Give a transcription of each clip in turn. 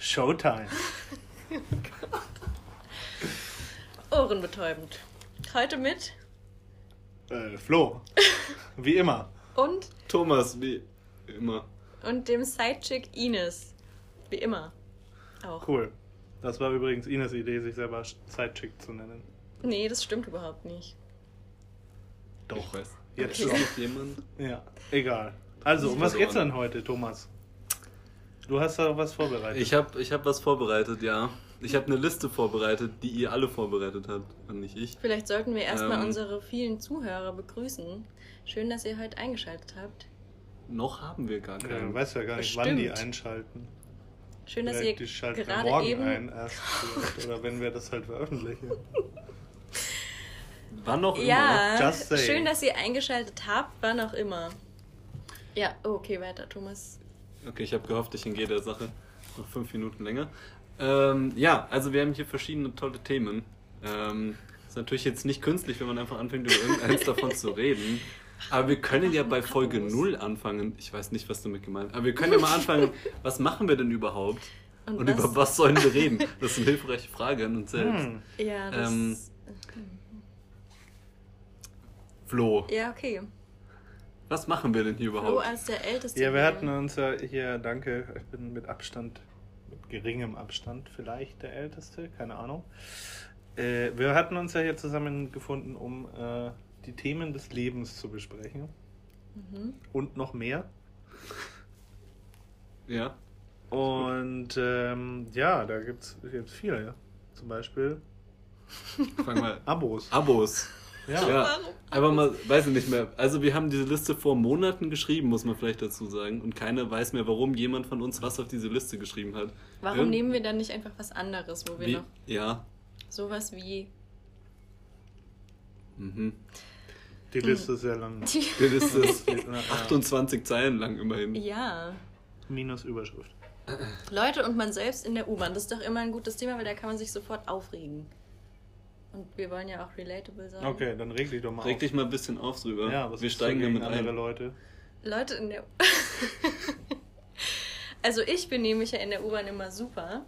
Showtime. Ohrenbetäubend. Heute mit Äh, Flo. Wie immer. und Thomas, wie immer. und dem Sidechick Ines. Wie immer. Auch. Cool. Das war übrigens Ines Idee, sich selber Sidechick zu nennen. Nee, das stimmt überhaupt nicht. Doch. Ich weiß. Jetzt noch jemand? Ja, egal. Also, um was geht's denn heute, Thomas? Du hast da was vorbereitet. Ich habe ich hab was vorbereitet, ja. Ich habe eine Liste vorbereitet, die ihr alle vorbereitet habt und nicht ich. Vielleicht sollten wir erstmal Ähm. unsere vielen Zuhörer begrüßen. Schön, dass ihr heute eingeschaltet habt. Noch haben wir gar ja, keinen. du weißt ja gar nicht, wann die einschalten. Schön, dass Vielleicht ihr die schalten gerade morgen eben. ein erst oder wenn wir das halt veröffentlichen. Wann noch immer. Ja, schön, dass ihr eingeschaltet habt, wann auch immer. Ja, okay, weiter, Thomas. Okay, ich habe gehofft, ich entgehe der Sache noch fünf Minuten länger. Ähm, ja, also wir haben hier verschiedene tolle Themen. Ähm, ist natürlich jetzt nicht künstlich, wenn man einfach anfängt, über irgendeins davon zu reden. Aber wir können ja bei Folge Abos. 0 anfangen. Ich weiß nicht, was du mit gemeint hast. Aber wir können ja mal anfangen, was machen wir denn überhaupt? Und Und, was- über was sollen wir reden? Das ist eine hilfreiche Frage an uns selbst. Hm. Ja, das. Ähm, Flo, ja, okay. Was machen wir denn hier Flo überhaupt? als der Älteste. Ja, wir hatten uns ja hier, danke, ich bin mit Abstand, mit geringem Abstand vielleicht der Älteste, keine Ahnung. Äh, wir hatten uns ja hier zusammengefunden, um äh, die Themen des Lebens zu besprechen. Mhm. Und noch mehr. Ja. Und ähm, ja, da gibt es jetzt viele. Ja. Zum Beispiel Fang mal. Abos. Abos. Ja. Ja, aber mal, weiß ich nicht mehr. Also wir haben diese Liste vor Monaten geschrieben, muss man vielleicht dazu sagen. Und keiner weiß mehr, warum jemand von uns was auf diese Liste geschrieben hat. Warum Irgend- nehmen wir dann nicht einfach was anderes, wo wir Wie, noch ja. sowas wie. Mhm. Die Liste ist sehr lang. Die Liste ist Na, ja. 28 Zeilen lang immerhin. Ja. Minus Überschrift. Leute und man selbst in der U-Bahn, das ist doch immer ein gutes Thema, weil da kann man sich sofort aufregen. Und wir wollen ja auch relatable sein. Okay, dann reg dich doch mal Reg auf. dich mal ein bisschen auf drüber. Ja, was wir ist steigen damit andere ein. Leute. Leute in der. also ich benehme mich ja in der U-Bahn immer super.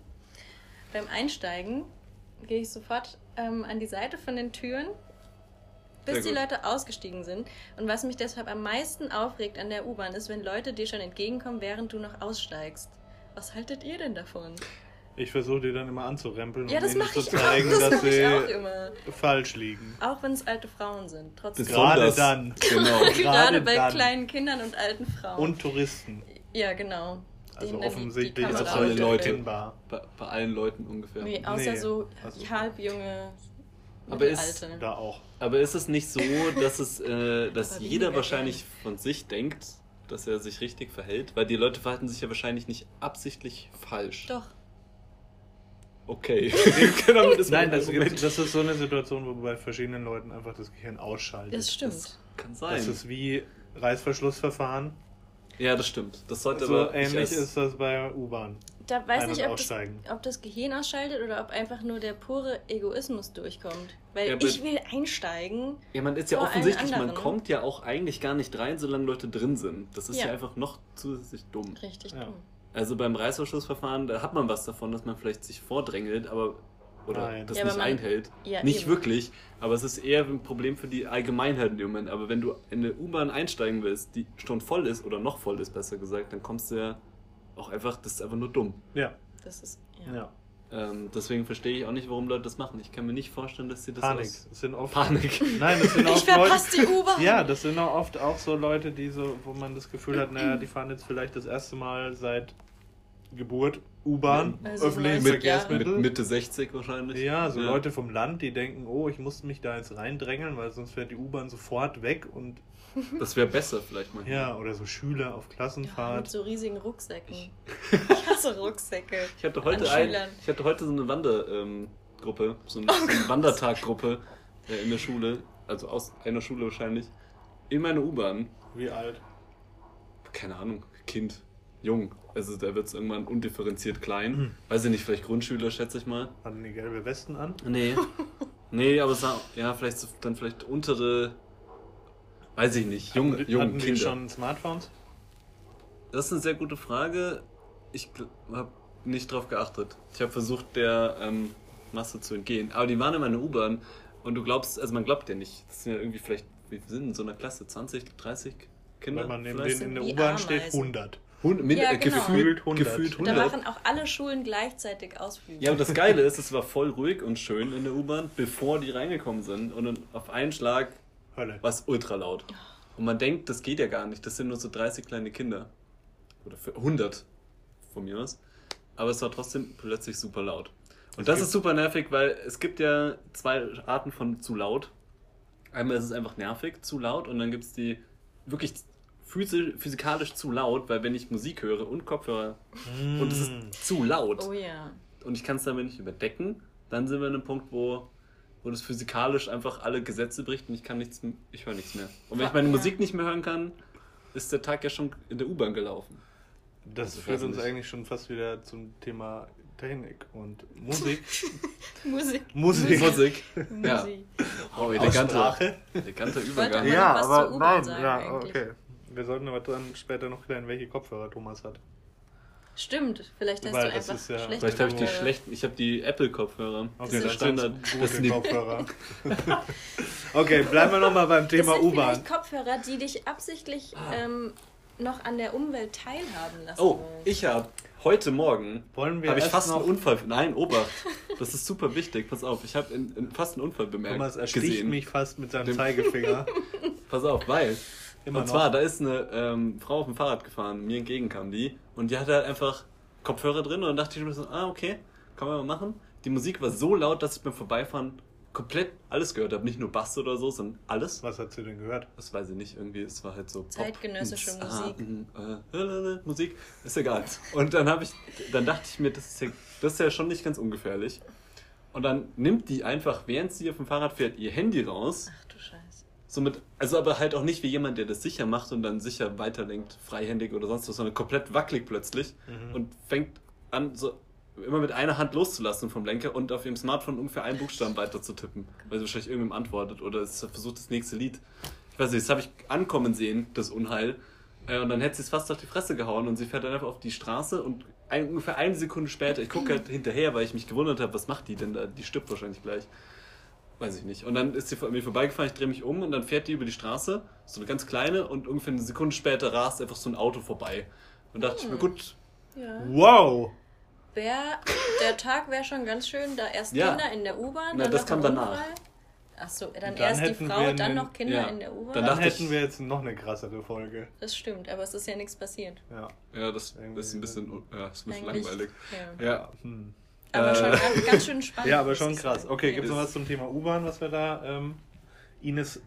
Beim Einsteigen gehe ich sofort ähm, an die Seite von den Türen, bis die. Leute ausgestiegen sind. Und was mich deshalb am meisten aufregt an der U-Bahn ist, wenn Leute dir schon entgegenkommen, während du noch aussteigst. Was haltet ihr denn davon? Ich versuche die dann immer anzurempeln, Ja, um ihnen zu zeigen, auch. Das dass sie immer. falsch liegen. Auch wenn es alte Frauen sind. Trotzdem. Gerade dann. Genau. Gerade gerade bei dann. kleinen Kindern und alten Frauen. Und Touristen. ja, genau. Also Denen dann die- offensichtlich die ist Also alle Leute. Bei, bei allen Leuten ungefähr. Nee, außer Nee, so also- halbjunge Aber ist- Mittelalte. Da auch. Aber ist es nicht so, dass es, äh, dass jeder wahrscheinlich von sich denkt, dass er sich richtig verhält? Weil die Leute verhalten sich ja wahrscheinlich nicht absichtlich falsch. Doch. Okay. genau, das Nein, das, das ist so eine Situation, wo bei verschiedenen Leuten einfach das Gehirn ausschaltet. Das stimmt. Das kann sein. Das ist wie Reißverschlussverfahren. ja, das stimmt. Das sollte So aber ähnlich ist das bei U-Bahn. Da weiß Ein- nicht, ob das, ob das Gehirn ausschaltet oder ob einfach nur der pure Egoismus durchkommt. Weil Ja, ich will einsteigen. Ja, man ist ja offensichtlich, man kommt ja auch eigentlich gar nicht rein, solange Leute drin sind. Das ist ja, Ja. einfach noch zusätzlich dumm. Richtig Ja. dumm. Also beim Reißverschlussverfahren, da hat man was davon, dass man vielleicht sich vordrängelt, aber oder Nein. das Ja, nicht man- einhält. Ja, nicht eben. wirklich, aber es ist eher ein Problem für die Allgemeinheit in dem Moment. Aber wenn du in eine U-Bahn einsteigen willst, die schon voll ist oder noch voll ist, besser gesagt, dann kommst du ja auch einfach, das ist einfach nur dumm. Ja, Das ist. Ja. ja. Ähm, deswegen verstehe ich auch nicht, warum Leute das machen. Ich kann mir nicht vorstellen, dass sie das Panik. aus Es sind oft, Panik. Nein, das sind Ich oft Leute. verpasse die U-Bahn. Ja, das sind auch oft auch so Leute, die so, wo man das Gefühl hat, naja, die fahren jetzt vielleicht das erste Mal seit Geburt U-Bahn, Also öffentliches 90 Jahre. Verkehrsmittel. Mit Mitte 60 wahrscheinlich. Ja, so Leute vom Land, die denken, oh, ich muss mich da jetzt reindrängeln, weil sonst fährt die U-Bahn sofort weg und Das wäre besser vielleicht mal. ja, oder so Schüler auf Ja, Klassenfahrt. mit so riesigen Rucksäcken. Ich hasse Rucksäcke. Ich hatte heute, ein, ich hatte heute so eine Wandergruppe, so eine, Oh so eine Wandertaggruppe äh, in der Schule, also aus einer Schule wahrscheinlich, in meiner U-Bahn. Wie alt? Keine Ahnung, Kind, jung. Also da wird es irgendwann undifferenziert klein. Hm. Weiß ich nicht, vielleicht Grundschüler, schätze ich mal. Hatten die gelbe Westen an? Nee. nee, aber es war, ja, vielleicht so- dann vielleicht untere, weiß ich nicht, jung, hatten, die- jung hatten die Kinder. schon Smartphones? Das ist eine sehr gute Frage. Ich habe nicht drauf geachtet. Ich habe versucht, der ähm, Masse zu entgehen. Aber die waren immer in der U-Bahn und du glaubst, also man glaubt ja nicht. Das sind ja irgendwie vielleicht, wie viel sind in so einer Klasse? 20, 30 Kinder? Wenn man neben denen in der U-Bahn steht, Ameisen. 100. Hund, mit, Ja, äh, genau. gefühlt, Gefühlt 100. gefühlt Da 100. machen auch alle Schulen gleichzeitig Ausflüge. Ja, und das Geile ist, es war voll ruhig und schön in der U-Bahn, bevor die reingekommen sind. Und dann auf einen Schlag Hölle. war es ultra laut. Und man denkt, das geht ja gar nicht. Das sind nur so 30 kleine Kinder. Oder für 100 von mir aus. Aber es war trotzdem plötzlich super laut. Und Es das ist super nervig, weil es gibt ja zwei Arten von zu laut. Einmal ist es einfach nervig, zu laut. Und dann gibt es die wirklich physisch, physikalisch zu laut, weil wenn ich Musik höre und Kopfhörer und es Mm. ist zu laut Oh ja. und ich kann es damit nicht überdecken, dann sind wir an einem Punkt, wo, wo das physikalisch einfach alle Gesetze bricht und ich kann nichts, ich höre nichts mehr. Und wenn ich meine Ja. Musik nicht mehr hören kann, ist der Tag ja schon in der U-Bahn gelaufen. Das Also, führt uns nicht. eigentlich schon fast wieder zum Thema Technik und Musik. Musik. Musik. Musik. ja. Musik. Oh, eleganter, Aussprache. eleganter Übergang. Ja, aber nein, ja, eigentlich. okay. Wir sollten aber dann später noch klären, welche Kopfhörer Thomas hat. Stimmt, vielleicht hast Weil du das einfach ist ja- schlechte Vielleicht habe ich die schlechten, ich habe die Apple-Kopfhörer. Okay, sind das Standard. sind Das gute sind die- Kopfhörer. okay, bleiben wir nochmal beim Das Thema sind U-Bahn. vielleicht Kopfhörer, die dich absichtlich ähm, noch an der Umwelt teilhaben lassen Oh, ich habe heute Morgen Wollen wir habe ich fast einen Unfall. Nein, Obacht. Das ist super wichtig. Pass auf, ich habe in, in fast einen Unfall bemerkt. Thomas ersticht gesehen. mich fast mit seinem Dem- Zeigefinger. Pass auf, weil. Immer und noch. zwar, da ist eine ähm, Frau auf dem Fahrrad gefahren, mir entgegen kam die und die hatte halt einfach Kopfhörer drin und dann dachte ich mir so, ah, okay, kann man mal machen. Die Musik war so laut, dass ich beim Vorbeifahren komplett alles gehört habe. Nicht nur Bass oder so, sondern alles. Was hat sie denn gehört? Das weiß ich nicht, irgendwie, es war halt so. Pop, Zeitgenössische mm, Musik. mm, äh, lalala, Musik, ist egal. Und dann habe ich, dann dachte ich mir, das ist, ja, das ist ja schon nicht ganz ungefährlich. Und dann nimmt die einfach, während sie auf dem Fahrrad fährt, ihr Handy raus. Somit, also aber halt auch nicht wie jemand, der das sicher macht und dann sicher weiterlenkt, freihändig oder sonst was, sondern komplett wackelig plötzlich Mhm. und fängt an, so immer mit einer Hand loszulassen vom Lenker und auf ihrem Smartphone ungefähr einen Buchstaben weiter zu tippen, weil sie wahrscheinlich irgendwem antwortet oder es versucht das nächste Lied. Ich weiß nicht, das habe ich ankommen sehen, das Unheil. Äh, Und dann hätte sie es fast auf die Fresse gehauen und sie fährt dann einfach auf die Straße und ein, ungefähr eine Sekunde später, ich gucke halt hinterher, weil ich mich gewundert habe, was macht die denn da? Die stirbt wahrscheinlich gleich. Weiß ich nicht. Und dann ist sie vor mir vorbeigefahren, ich drehe mich um und dann fährt die über die Straße, so eine ganz kleine, und ungefähr eine Sekunde später rast einfach so ein Auto vorbei. Und dachte ich mir, gut, Ja. Wow! Wär, der Tag wäre schon ganz schön, da erst Ja. Kinder in der U-Bahn, Na, dann das kam danach. Achso, dann, dann erst die Frau, wir dann einen- noch Kinder ja. in der U-Bahn. Dann Dann hätten ich- wir jetzt noch eine krassere Folge. Das stimmt, aber es ist ja nichts passiert. Ja. ja, das Irgendwie- ist ein bisschen, ja, ist ein bisschen langweilig. Ja. Ja, Hm. Aber Äh. schon ganz, ganz schön spannend. Ja, aber schon krass. Okay, gibt es noch was zum Thema U-Bahn, was wir da ähm, Ines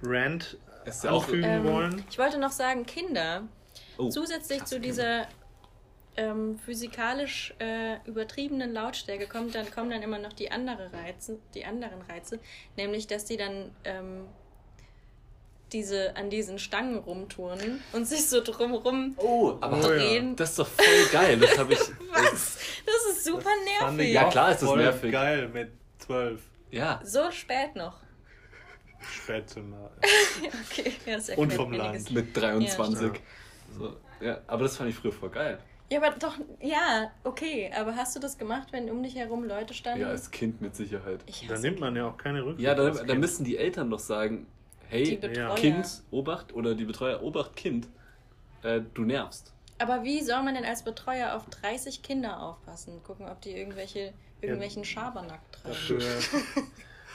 ist auch. anfügen Ähm, wollen? ich wollte noch sagen, Kinder, Oh, zusätzlich zu Kinder. dieser ähm, physikalisch äh, übertriebenen Lautstärke kommt dann, kommen dann immer noch die, andere Reize, die anderen Reize, nämlich dass die dann ähm, diese, an diesen Stangen rumturnen und sich so drumrum Oh, aber Oh, ja. drehen. das ist doch voll geil. Das habe ich. Was? Super nervig. Ja, klar ist das voll nervig. geil mit 12 Ja, So spät noch. Spätzünder. Okay, ja, das Und vom. Land. mit 23. Ja. so, ja, aber das fand ich früher voll geil. Ja, aber doch, ja, okay. Aber hast du das gemacht, wenn um dich herum Leute standen? Ja, als Kind mit Sicherheit. ich Da nimmt man ja auch keine Rücksicht. Ja, da, da müssen die Eltern doch sagen, hey. Kind, Obacht, oder die Betreuer, Obacht, Kind, äh, du nervst. Aber wie soll man denn als Betreuer auf 30 Kinder aufpassen? Gucken, ob die irgendwelche, irgendwelchen Schabernack treiben.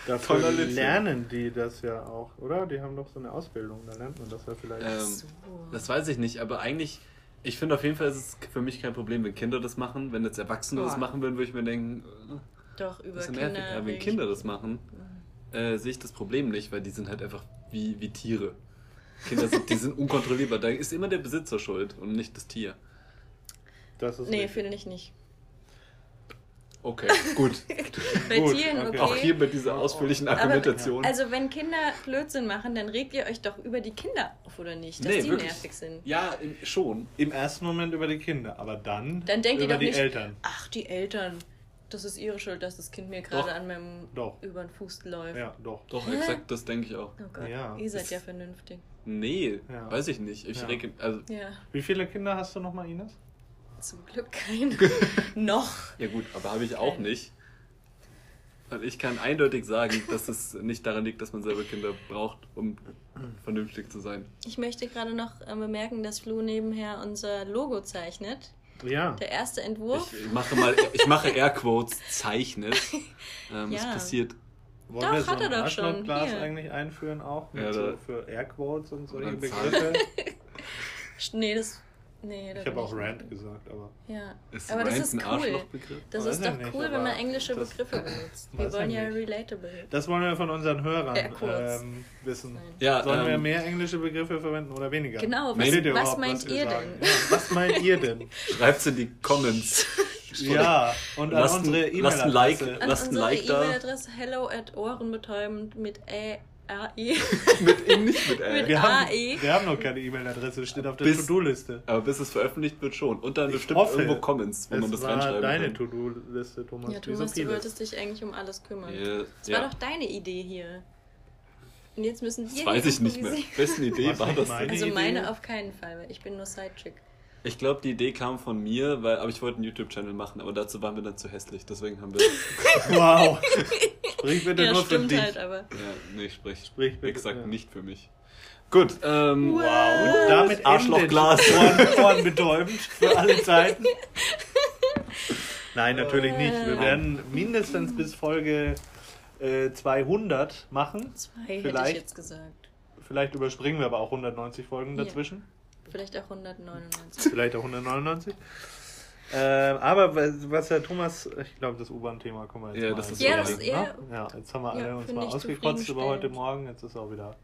Dafür, lernen die das ja auch, oder? Die haben doch so eine Ausbildung, da lernt man das ja vielleicht. Ähm, So. Das weiß ich nicht, aber eigentlich, ich finde auf jeden Fall ist es für mich kein Problem, wenn Kinder das machen. Wenn jetzt Erwachsene das Boah. machen würden, würde ich mir denken, äh, Doch, über das ist Kinder. nervig. Aber wenn Kinder das machen, äh, sehe ich das Problem nicht, weil die sind halt einfach wie, wie Tiere. Kinder sind, die sind unkontrollierbar. Da ist immer der Besitzer schuld und nicht das Tier. das ist Nee, finde ich nicht. Okay, gut. Bei Gut, Tieren, okay. okay. Auch hier mit dieser ausführlichen Aber- Argumentation. Also wenn Kinder Blödsinn machen, dann regt ihr euch doch über die Kinder auf, oder nicht? Dass Nee, die wirklich. nervig sind. ja, im- schon. Im ersten Moment über die Kinder, aber dann, Dann denkt ihr über doch die nicht, Eltern. ach, die Eltern, das ist ihre Schuld, dass das Kind mir gerade an meinem Doch. über den Fuß läuft. Ja, doch. Doch, Hä? exakt, das denke ich auch. Oh Gott, Ja. ihr seid ja vernünftig. Nee, Ja. weiß ich nicht. Ich Ja. reg, also Ja. Wie viele Kinder hast du nochmal, Ines? Zum Glück kein. noch. Ja gut, aber habe ich auch nicht. Und ich kann eindeutig sagen, dass es nicht daran liegt, dass man selber Kinder braucht, um vernünftig zu sein. Ich möchte gerade noch äh, bemerken, dass Flo nebenher unser Logo zeichnet. Ja. Der erste Entwurf. Ich mache mal, ich mache Airquotes, zeichnet. Ähm, Es Ja. passiert. Wollen Doch, wir so hat er ein doch schon. Hier. eigentlich einführen auch? Mit Ja, so für Airquotes und solche Begriffe? Nee, das. Nee, Ich habe auch Rant gesagt, aber. Ja. Ist Aber das ist ein cool. Arschlochbegriff? Das Weiß ist doch nicht, cool, wenn man englische Begriffe benutzt. Wir wollen ja nicht. relatable. Das wollen wir von unseren Hörern ähm, wissen. Ja, Sollen wir ähm, mehr englische Begriffe verwenden oder weniger? Genau, was- ihr was meint wir ihr sagen? denn? Ja, was meint ihr denn? Schreibt's in die Comments. ja, und an Lasst ein- unsere lasst ein Like. E-Mail-Adresse. An Lasst ein Like da. E-Mail-Adresse hello at ohrenbetäubend mit Ä, A, E. mit ihm nicht mit L. Mit Wir haben, AE. wir haben noch keine E-Mail-Adresse, steht auf der Bis- To-Do-Liste. Aber bis es veröffentlicht wird schon. Und dann Ich bestimmt hoffe, irgendwo Comments, wo man das war reinschreiben deine kann. To-Do-Liste, Thomas. Ja, so Thomas, du wolltest dich eigentlich um alles kümmern. Ja, Das ja. war doch deine Idee hier. Und jetzt müssen wir Das weiß ich nicht mehr. Wessen Idee Was war das meine? Also Idee? meine auf keinen Fall, weil ich bin nur Sidechick. Ich glaube, die Idee kam von mir, weil, aber ich wollte einen YouTube-Channel machen, aber dazu waren wir dann zu hässlich. Deswegen haben wir. Wow. Sprich bitte Ja, nur für stimmt dich. halt, aber. ja, nee, sprich. Sprich bitte, Exakt ja. nicht für mich. Gut, ähm. Wow. Wow, und damit Arschlochglas. Ohren, Ohrenbetäubend für alle Zeiten. Nein, natürlich nicht. Wir werden mindestens bis Folge äh, 200 machen. Zwei hätte ich Vielleicht- jetzt gesagt. Vielleicht überspringen wir aber auch 190 Folgen Ja. Vielleicht auch 199. Vielleicht auch 199. Äh, aber was Herr Thomas, ich glaube, das U-Bahn-Thema kommen wir jetzt Ja, mal das ist Ja, das eher- ne? ja, jetzt haben wir alle ja, uns mal ausgekotzt über heute. Morgen. Jetzt ist auch wieder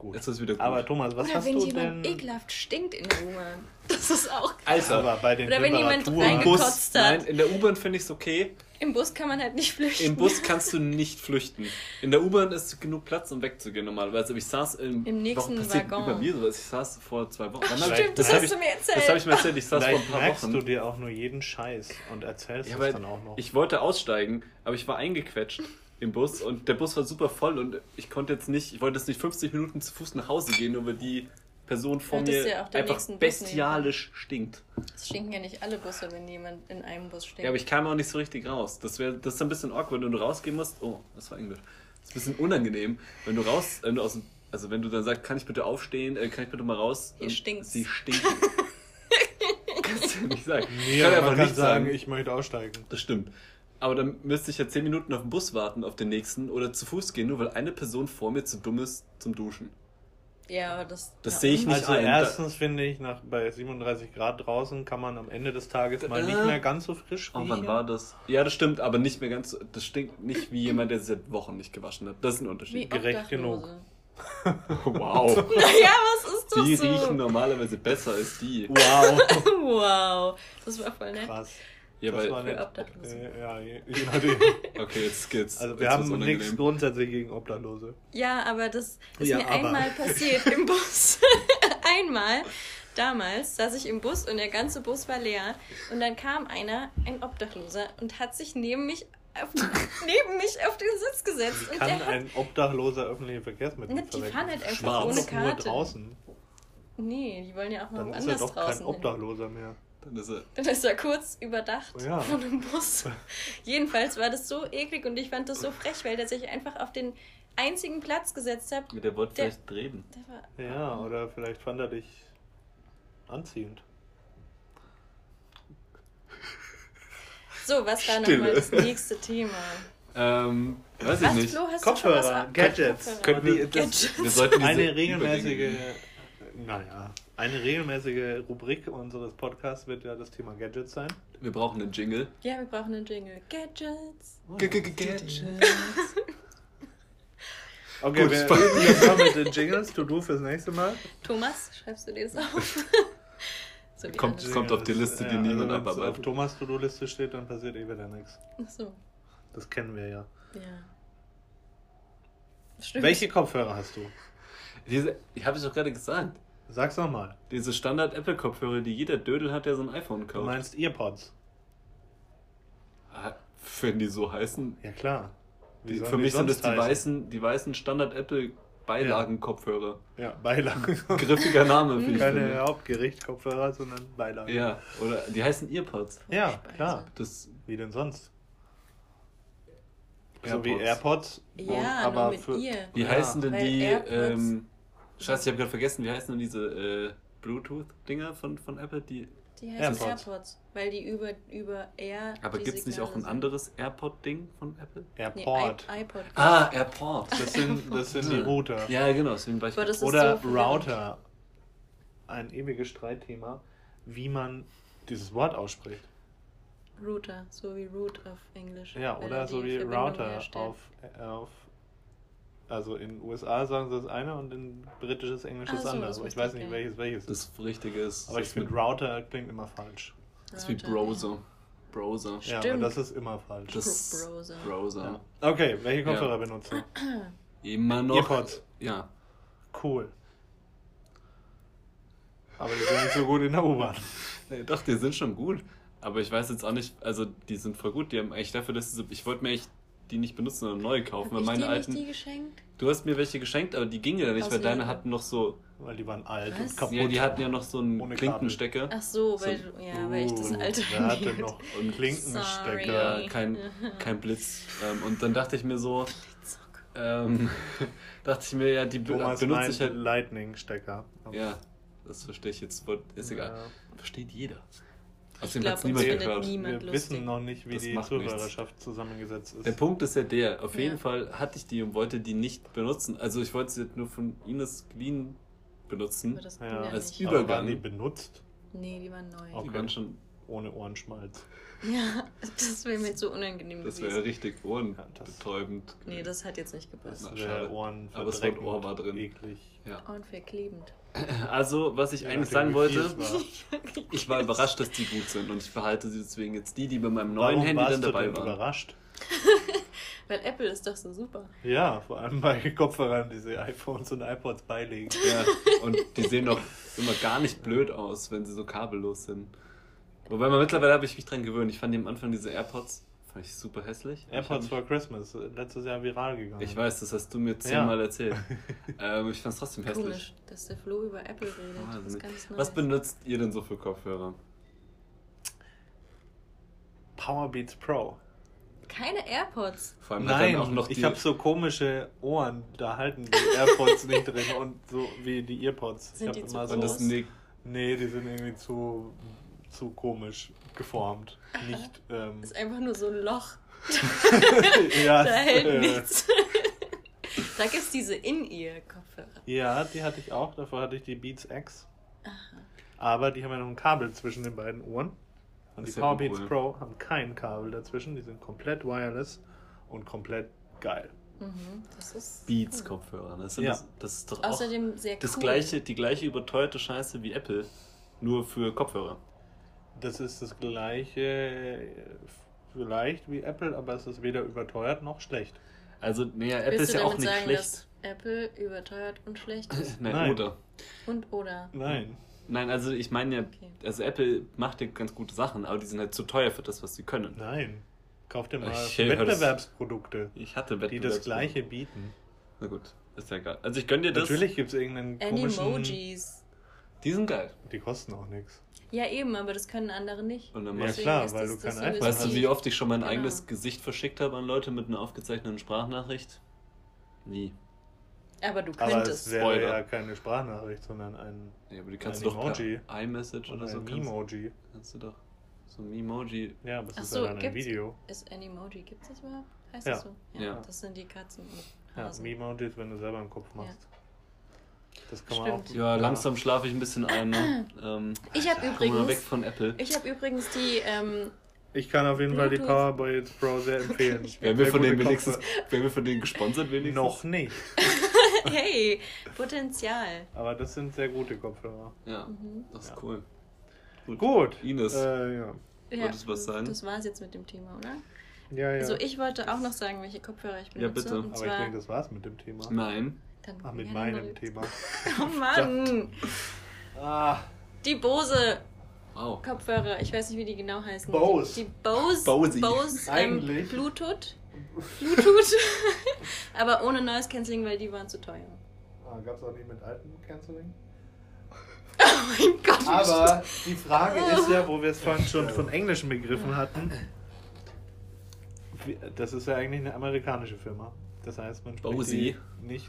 gut. Jetzt ist wieder gut. Aber Thomas, was Oder hast wenn du jemand denn? ekelhaft stinkt in der U-Bahn. Das ist auch Alter, Aber bei den Oder wenn jemand Temperaturen- im reinge- Bus. gekotzt hat. Nein, in der U-Bahn finde ich es okay. Im Bus kann man halt nicht flüchten. Im Bus kannst du nicht flüchten. In der U-Bahn ist genug Platz, um wegzugehen normalerweise. Aber ich saß im, Im nächsten passiert Waggon. Bei mir sowas. Ich saß vor zwei Wochen. Ach, stimmt, ich, das hast ich, du mir erzählt. Das habe ich mir erzählt. Ich saß vor ein Vielleicht paar merkst Wochen. du dir auch nur jeden Scheiß und erzählst Ja, es dann auch noch. ich wollte aussteigen, aber ich war eingequetscht im Bus und der Bus war super voll und ich konnte jetzt nicht, ich wollte jetzt nicht 50 Minuten zu Fuß nach Hause gehen, nur weil die Person vor Hättest mir ja einfach bestialisch stinkt. Es stinken ja nicht alle Busse, wenn jemand in einem Bus stinkt. Ja, aber ich kam auch nicht so richtig raus. Das wäre das ist ein bisschen awkward, wenn du rausgehen musst. Oh, das war Englisch. Das ist ein bisschen unangenehm, wenn du raus, wenn du aus dem, also wenn du dann sagst, kann ich bitte aufstehen, äh, kann ich bitte mal raus? Hier stinkt's. Sie stinken. Kannst du ja nicht sagen. Nee, ich kann aber einfach nicht sagen, sagen. ich möchte aussteigen. Das stimmt. Aber dann müsste ich ja 10 Minuten auf den Bus warten, auf den nächsten, oder zu Fuß gehen, nur weil eine Person vor mir zu dumm ist zum Duschen. ja, aber das. Das ja, sehe ich nicht Also ein. erstens finde ich, nach, bei 37 Grad draußen kann man am Ende des Tages mal nicht Äh. mehr ganz so frisch riechen. wann war das? Ja, das stimmt, aber nicht mehr ganz so. Das stinkt nicht wie jemand, der sich seit Wochen nicht gewaschen hat. Das ist ein Wie Unterschied. gerecht Obdachlose. Wow. Naja, was ist das Die so? riechen normalerweise besser als die. Wow, wow, das war voll nett. krass. Ja, das weil, für nett. Obdachlose. Äh, ja, je, je nachdem. okay, jetzt geht's. Also jetzt wir wird's haben nichts grundsätzlich gegen Obdachlose. Ja, aber das ist Ja, mir aber. einmal passiert im Bus. einmal, damals, saß ich im Bus und der ganze Bus war leer. Und dann kam einer, ein Obdachloser, und hat sich neben mich auf, neben mich auf den Sitz gesetzt. Wie und kann ein Obdachloser öffentliche Verkehrsmittel Na, die fahren halt einfach Schwarz. ohne Doch nur Karte. draußen. Nee, die wollen ja auch mal Dann ist er woanders doch kein draußen. hin. Obdachloser mehr. Dann ist er. Dann ist er kurz überdacht Ja. von dem Bus. Jedenfalls war das so eklig und ich fand das so frech, weil der sich einfach auf den einzigen Platz gesetzt hat. Der wollte Der- vielleicht war, Ja, oder vielleicht fand er dich anziehend. So, was war nochmal das nächste Thema? Ähm, weiß ich Was, nicht. Flo, hast Kopfhörer, du schon was ab- Gadgets. Kopfhörer. Können wir, Gadgets. wir sollten diese Eine regelmäßige, naja, eine regelmäßige Rubrik unseres Podcasts wird ja das Thema Gadgets sein. Wir brauchen einen Jingle. Ja, wir brauchen einen Jingle. Gadgets. Gadgets. Okay, Gut, wir üben jetzt mal mit den Jingles. To do fürs nächste Mal. Thomas, schreibst du dir das auf? so wie Kommt- kommt auf die Liste, die niemand also abarbeitet. auf Thomas To-Do-Liste steht, dann passiert eh wieder nichts. Ach so, Das kennen wir ja. ja. Stimmt. Welche Kopfhörer hast du? Diese, ich habe es doch gerade gesagt. Sag's nochmal. Diese Standard-Apple-Kopfhörer, die jeder Dödel hat, der so ein iPhone Du kauft. meinst Earpods? Ah, Wenn die so heißen. Ja klar. Die, für mich sind das die heißen? weißen, die weißen Standard-Apple Beilagen-Kopfhörer. Ja, Beilage. Griffiger Name, finde ich. Keine. Hauptgericht-Kopfhörer, sondern Beilage. Ja, oder die heißen Earpods. Ja, klar. Das Wie denn sonst? So wie AirPods. AirPods. Ja, und- nur aber mit für, ihr. Wie Ja. heißen denn Weil die, AirPods- ähm, Scheiße, ich habe gerade vergessen, wie heißen denn diese äh, Bluetooth-Dinger von, von Apple? Die, Die heißen AirPods. AirPods, weil die über, über Air. aber gibt es nicht auch ein Signale anderes AirPod-Ding von Apple? sind. Nee, AirPod. I- iPod. Ah, AirPod. Das sind, das sind die Router. Ja, genau, deswegen war ich Aber das Oder so. Router. Ein ewiges Streitthema, wie man dieses Wort ausspricht. Router, so wie Root auf Englisch. Ja, oder er so wie Verbindung Router herstellt. auf, äh, auf. Also in den USA sagen sie das eine und in britisches Englisch das so, andere. das ich weiß ich nicht, welches welches ist. Das Richtige ist. Aber ich das finde mit- Router klingt immer falsch. das ist wie Browser. Browser. Ja, aber Stimmt. das ist immer falsch. Das Browser. Browser. Ja. Okay, welche Kopfhörer Ja. benutzt du? Immer noch. Earpods. Ja. Cool. Aber die sind nicht so gut in der U-Bahn. Nee, doch, die sind schon gut. Aber ich weiß jetzt auch nicht, also die sind voll gut. Die haben eigentlich dafür, dass sie, ich wollte mir echt die nicht benutzen, sondern neue kaufen. Hab Weil ich meine dir alten. nicht die geschenkt? Du hast mir welche geschenkt, aber die gingen ja nicht, Aus weil deine hatten noch so. Weil die waren alt Was? und kaputt. Ja, die hatten ja noch so einen Ohne Klinkenstecker. Ach so, So- weil, du- ja, weil ich das alte Wer hatte noch Und- Klinkenstecker? Ja, kein, kein Blitz. Ähm, und dann dachte ich mir so, ähm, dachte ich mir, ja, die Thomas benutze ich halt. Lightning-Stecker. Ja, das verstehe ich jetzt. Ist egal. Ja. Versteht jeder. Ich Außerdem glaub, hat's niemand findet gehört. niemand Wir lustig. wissen noch nicht, wie Das die macht nichts. Zuhörerschaft zusammengesetzt ist. Der Punkt ist ja der, auf jeden Ja. Fall hatte ich die und wollte die nicht benutzen. Also ich wollte sie nur von Ines geliehen benutzen. Das ja, ja, als nicht. Über- Aber Übergang. waren die benutzt? Nee, die waren neu. Die Okay. waren schon, Ohne Ohrenschmalz. Ja, das wäre mir zu unangenehm das gewesen. wäre richtig Ja, das- ohrenbetäubend. Nee, das hat jetzt nicht gepasst. Das Na, wäre. Ohren Aber das Wort Ohr war drin. Eklig. Ja. Und verklebend. Also, was ich Je eigentlich sagen wollte, ich war überrascht, dass die gut sind und ich behalte sie deswegen jetzt die, die bei meinem neuen Warum Handy warst dann du dabei denn waren. überrascht? Weil Apple ist doch so super. Ja, vor allem bei Kopfhörern, die sie iPhones und iPods beilegen. Ja, und die sehen doch immer gar nicht blöd aus, wenn sie so kabellos sind. Wobei man mittlerweile habe ich mich dran gewöhnt. Ich fand die am Anfang diese AirPods fand ich super hässlich. AirPods for Christmas, letztes Jahr viral gegangen. ich weiß, das hast du mir Ja. zehnmal erzählt. ähm, ich fand es trotzdem hässlich. Komisch, dass der Flo über Apple redet. Ah, das ist. Was benutzt ihr denn so für Kopfhörer? Powerbeats Pro. Keine AirPods. Vor allem Nein, auch noch die. ich habe so komische Ohren, da halten die AirPods nicht drin und so wie die Earpods. Sind ich die hab zu immer groß? so, nee, die sind irgendwie zu, zu komisch geformt. Nicht, ähm, Ist einfach nur so ein Loch. ja, Da hält äh, nichts. da gibt es diese In-Ear-Kopfhörer. Ja, die hatte ich auch. Davor hatte ich die Beats X. Aber die haben ja noch ein Kabel zwischen den beiden Ohren. Und Das die Powerbeats cool. Pro haben kein Kabel dazwischen. Die sind komplett wireless und komplett geil. Mhm, das ist. Beats-Kopfhörer. Das, sind Ja. das, das ist doch auch Außerdem sehr cool. das gleiche, die gleiche überteuerte Scheiße wie Apple. Nur für Kopfhörer. Das ist das gleiche, vielleicht wie Apple, aber es ist weder überteuert noch schlecht. Also, naja, Apple Willst ist du ja auch nicht sagen, schlecht. dass Apple überteuert und schlecht ist? Nein, Nein. oder? Und oder? Nein. Nein, also ich meine ja, Okay. also Apple macht ja ganz gute Sachen, aber die sind halt zu teuer für das, was sie können. Nein. Kauf dir mal Ich Wettbewerbsprodukte, Ich hatte die Wettbewerbs das gleiche bieten. Na gut, ist ja egal. Also ich gönn dir das. Natürlich gibt es irgendeinen komischen... Animojis. Die sind geil. Die kosten auch nichts. Ja, eben, aber das können andere nicht. Und dann Ja, klar, weil du kein so iPhone Weißt du, wie oft ich schon mein Genau. eigenes Gesicht verschickt habe an Leute mit einer aufgezeichneten Sprachnachricht? Wie? Aber du Aber könntest. es wäre Spoiler. ja keine Sprachnachricht, sondern ein, Ja, aber die kannst Ein du doch Emoji. per iMessage oder so ein kannst, Emoji. kannst du doch so ein Emoji. Ja, aber es Ach ist so, ja dann ein Video. Ist Animoji, gibt es das überhaupt? Heißt Ja. das so? Ja. Das sind die Katzen Ja, ist, wenn du selber einen Kopf machst. Das kann man Stimmt. auch gut. Ja, langsam schlafe ich ein bisschen ein. Ne? Ähm, Ich habe mal weg übrigens, von Apple. ich habe übrigens die, ähm, Ich kann auf jeden Fall die. Powerbeats Pro sehr empfehlen. Werden wir, von denen wenigstens, werden wir von denen gesponsert wenigstens? Noch nicht. hey, Potenzial. Aber das sind sehr gute Kopfhörer. Ja, Mhm. das ist Ja. cool. Gut. Ines. Äh, ja. Wolltest du was sagen? Das war's jetzt mit dem Thema, oder? Ja, ja. Also ich wollte auch noch sagen, welche Kopfhörer ich benutze. Ja, bitte. Und Aber ich denke, das war's mit dem Thema. Nein. Dann, Ach, mit meinem dann- Thema. Oh Mann! Ah, Die Bose Wow. Kopfhörer, ich weiß nicht, wie die genau heißen. Bose. Die, die Bose, Bose. Bose ähm, Eigentlich. Bluetooth. Bluetooth. Aber ohne Noise Cancelling, weil die waren zu teuer. Ah, Gab es auch nicht mit alten Canceling? Oh mein Gott. Aber die Frage ist ja, wo wir es vorhin schon von englischen Begriffen hatten. Das ist ja eigentlich eine amerikanische Firma. Das heißt, man spricht Bose. die nicht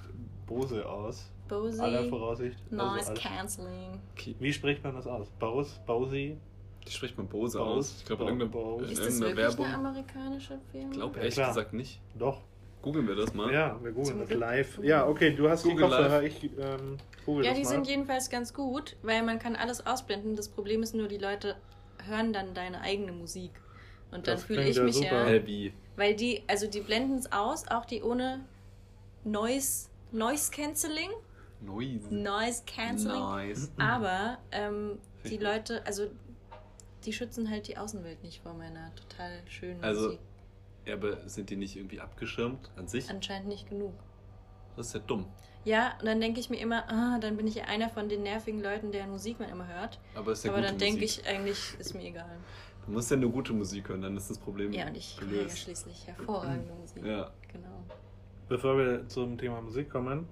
Bose aus. Bose. Aller Voraussicht. Also Noise alles- Cancelling. Wie spricht man das aus? Bose? Bose? Die spricht man Bose Bose. aus. Ich glaube, in Bose. irgendeiner, in Ist das wirklich Werbung. eine amerikanische Firma? Ich glaube Ja, ehrlich klar. gesagt nicht. Doch. Googeln wir das mal. Ja, wir googeln das live. Ja, okay, du hast die Google Kopfhörer, live. ich ähm, google Ja, das die mal. sind jedenfalls ganz gut, weil man kann alles ausblenden. Das Problem ist nur, die Leute hören dann deine eigene Musik. Und dann fühle ich ja mich super. ja. Wie? Weil die, also die blenden es aus, auch die ohne Noise, Noise Cancelling. Noise. Noise Cancelling. Nice. Aber ähm, die. Leute, also die schützen halt die Außenwelt nicht vor meiner total schönen Also- Musik. Ja, aber sind die nicht irgendwie abgeschirmt an sich? Anscheinend nicht genug. Das ist ja dumm. Ja, und dann denke ich mir immer, ah, dann bin ich ja einer von den nervigen Leuten, deren Musik man immer hört. Aber ist ja Aber dann denke ich, eigentlich ist mir egal. Du musst ja nur gute Musik hören, dann ist das Problem Ja, und ich höre ja schließlich hervorragende Musik. Ja. Genau. Bevor wir zum Thema Musik kommen,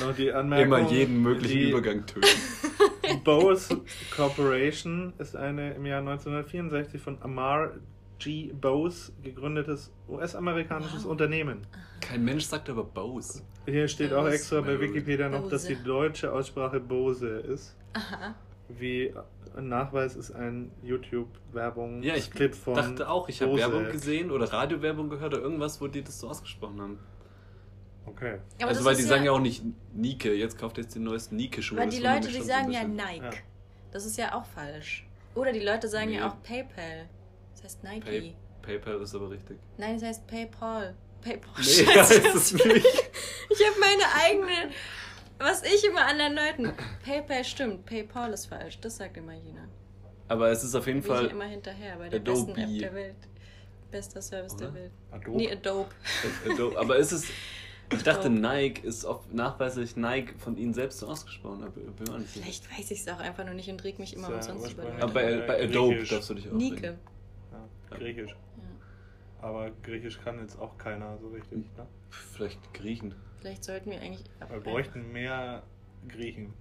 noch die Anmerkung. Immer jeden möglichen die Übergang töten. Bose Corporation ist eine im Jahr 1964 von Amar G. Bose gegründetes US-amerikanisches Wow. Unternehmen. Kein Mensch sagt aber Bose. Hier steht Bose. auch extra bei. Wikipedia noch, dass Bose. die deutsche Aussprache Bose ist. Aha. Wie ein Nachweis ist ein YouTube-Werbung Ja, ich Clip von dachte auch, ich habe. Werbung gesehen oder Radiowerbung gehört oder irgendwas, wo die das so ausgesprochen haben. Okay. Aber also weil die ja, sagen ja auch nicht Nike, jetzt kauft jetzt die neuesten Nike-Schuhe. Weil die Leute, die schon so sagen ja. Nike. Ja. Das ist ja auch falsch. Oder die Leute sagen Nee. ja auch PayPal. Das heißt Nike. Pay PayPal ist aber richtig. Nein, das heißt PayPal. PayPal. Nee, Scheiße. heißt es nicht. Ich habe meine eigene. Was ich immer anderen Leuten. PayPal stimmt, PayPal ist falsch. Das sagt immer jeder. Aber es ist auf jeden Bin ich Fall immer hinterher bei der Adobe. besten App der Welt. Bester Service Oder? der Welt. Adobe. Nee, Adobe. Adobe. Aber ist es. Ich dachte. Nike ist oft nachweislich Nike von ihnen selbst so ausgesprochen. Aber. Vielleicht weiß ich es auch einfach nur nicht und reg mich immer ja umsonst über ursprünglich- Aber Leute. bei, bei Äh, Adobe Griechisch. darfst du dich auch Nike. Ja, Griechisch. Ja. Aber Griechisch kann jetzt auch keiner so richtig. Ne? Vielleicht Griechen. Vielleicht sollten wir eigentlich. Wir bräuchten mehr Griechen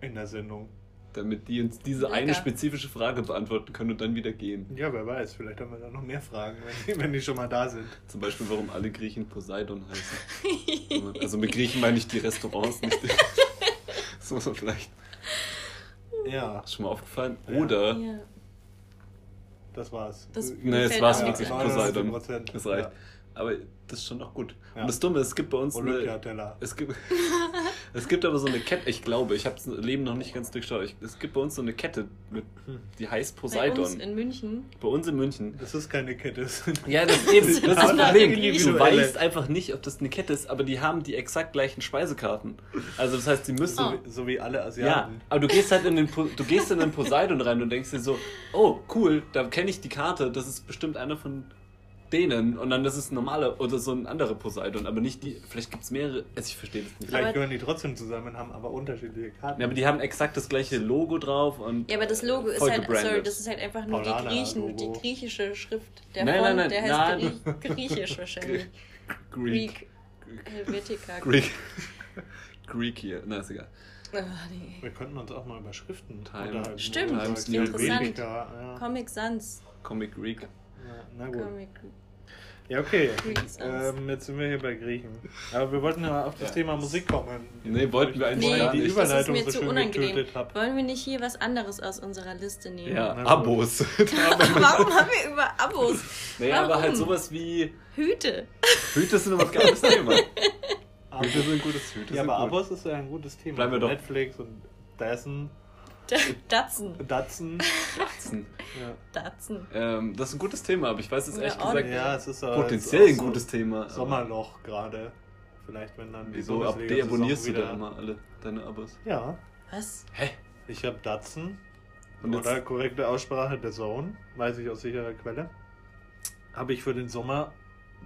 in der Sendung. Damit die uns diese Lecker. eine spezifische Frage beantworten können und dann wieder gehen. Ja, wer weiß, vielleicht haben wir da noch mehr Fragen, wenn die, wenn die schon mal da sind. Zum Beispiel, warum alle Griechen Poseidon heißen. Also mit Griechen meine ich die Restaurants, nicht. Das muss man vielleicht. Ja, Ist schon mal aufgefallen? Ja. Oder. Ja. das war's. Das- Nee, es fällt war auch wirklich. Poseidon. 99%, Das reicht. Ja. Aber das ist schon noch gut. Ja. Und das Dumme, ist, es gibt bei uns eine, es gibt, es gibt aber so eine Kette, ich glaube, ich habe das Leben noch nicht ganz durchschaut. Ich, es gibt bei uns so eine Kette, mit, die heißt Bei Poseidon. uns in München. Bei uns in München. Das ist keine Kette. Ja, das ist eben das, ist das Problem. Du weißt einfach nicht, ob das eine Kette ist, aber die haben die exakt gleichen Speisekarten. Also das heißt, sie müssen. Oh. So wie alle Ja, Asiaten. aber du gehst halt in den Po- du gehst in den Poseidon rein und denkst dir so, oh cool, da kenne ich die Karte, das ist bestimmt einer von denen und dann das ist ein normaler oder so ein anderer Poseidon, aber nicht die. Vielleicht gibt es mehrere. Also ich verstehe das nicht. Vielleicht Aber- gehören die trotzdem zusammen, haben aber unterschiedliche Karten. Ja, aber die haben exakt das gleiche Logo drauf und. Ja, aber das Logo ist halt, gebrandet. sorry, das ist halt einfach nur die, Griechen, die griechische Schrift. Der Nein, Font, nein, nein, der nein. heißt Grie griechisch wahrscheinlich. Greek. Greek. Helvetica. Greek. Greek hier. Na, ist egal. Ah, nee. Wir könnten uns auch mal über Schriften Time. Stimmt, Times New Interessant. Ja. Comic Sans. Comic Greek. Ja, na gut. Comic. Ja, okay. Ähm, jetzt sind wir hier bei Griechen. Aber wir wollten ja auf das Ja. Thema Musik kommen. Nee, wollten wir eigentlich Nee, gar die nicht. das ist Überleitung mir so zu schön unangenehm. Wollen wir nicht hier was anderes aus unserer Liste nehmen? Ja, Na. Abos. Warum haben wir über Abos? naja, aber Warum? halt sowas wie. Hüte. Hüte sind immer ein geiles Thema. Hüte sind gutes Hüte. Ja, aber gut. Abos ist ja ein gutes Thema. Bleiben wir doch- Netflix und Dyson, Datsen. Datsen. Ja. Datsen. Ähm, das ist ein gutes Thema, aber ich weiß es auch gesagt ja, es ist äh, potenziell es ist ein auch so gutes Thema. Sommerloch gerade. Vielleicht, wenn dann Wieso ab deabonnierst du wieder- da immer alle deine Abos? Ja, Was? Hä? ich habe Datsun. Und Oder korrekte Aussprache der Zone, weiß ich aus sicherer Quelle. Habe ich für den Sommer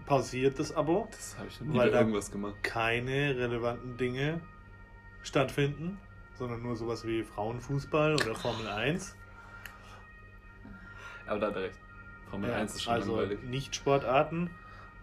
pausiert das Abo. Das habe ich noch nie Weil da- irgendwas gemacht. keine relevanten Dinge stattfinden, sondern nur sowas wie Frauenfußball oder Formel 1. Aber da hat er recht. Formel Ja, 1 ist schon also langweilig. nicht Sportarten.